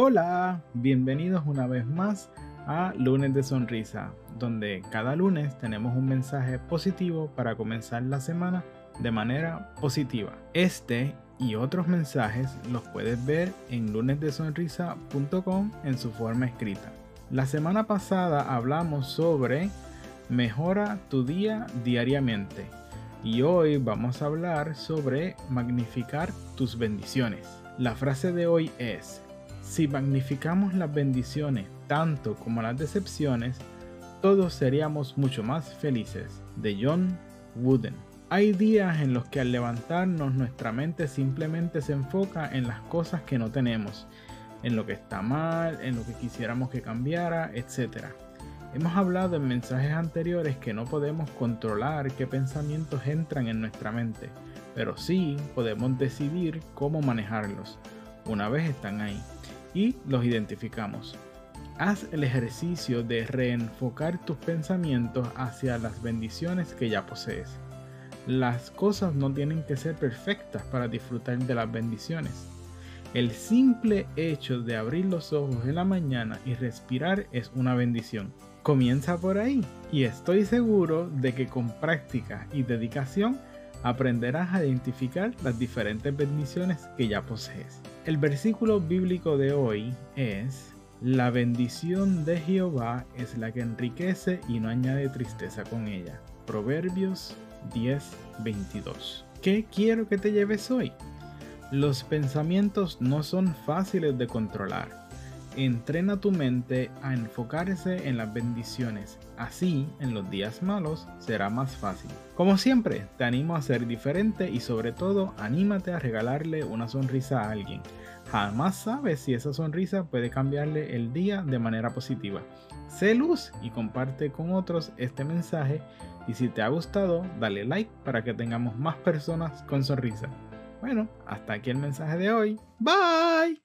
Hola, bienvenidos una vez más a Lunes de Sonrisa, donde cada lunes tenemos un mensaje positivo para comenzar la semana de manera positiva. Este y otros mensajes los puedes ver en lunesdesonrisa.com en su forma escrita. La semana pasada hablamos sobre mejora tu día diariamente y hoy vamos a hablar sobre magnificar tus bendiciones. La frase de hoy es, si magnificamos las bendiciones tanto como las decepciones, todos seríamos mucho más felices. De John Wooden. Hay días en los que al levantarnos nuestra mente simplemente se enfoca en las cosas que no tenemos, en lo que está mal, en lo que quisiéramos que cambiara, etc. Hemos hablado en mensajes anteriores que no podemos controlar qué pensamientos entran en nuestra mente, pero sí podemos decidir cómo manejarlos una vez están ahí y los identificamos. Haz el ejercicio de reenfocar tus pensamientos hacia las bendiciones que ya posees. Las cosas no tienen que ser perfectas para disfrutar de las bendiciones. El simple hecho de abrir los ojos en la mañana y respirar es una bendición. Comienza por ahí y estoy seguro de que con práctica y dedicación aprenderás a identificar las diferentes bendiciones que ya posees. El versículo bíblico de hoy es, la bendición de Jehová es la que enriquece y no añade tristeza con ella. Proverbios 10:22. ¿Qué quiero que te lleves hoy? Los pensamientos no son fáciles de controlar. Entrena tu mente a enfocarse en las bendiciones. Así, en los días malos, será más fácil. Como siempre, te animo a ser diferente y sobre todo, anímate a regalarle una sonrisa a alguien. Jamás sabes si esa sonrisa puede cambiarle el día de manera positiva. Sé luz y comparte con otros este mensaje y si te ha gustado, dale like para que tengamos más personas con sonrisa. Bueno, hasta aquí el mensaje de hoy. Bye.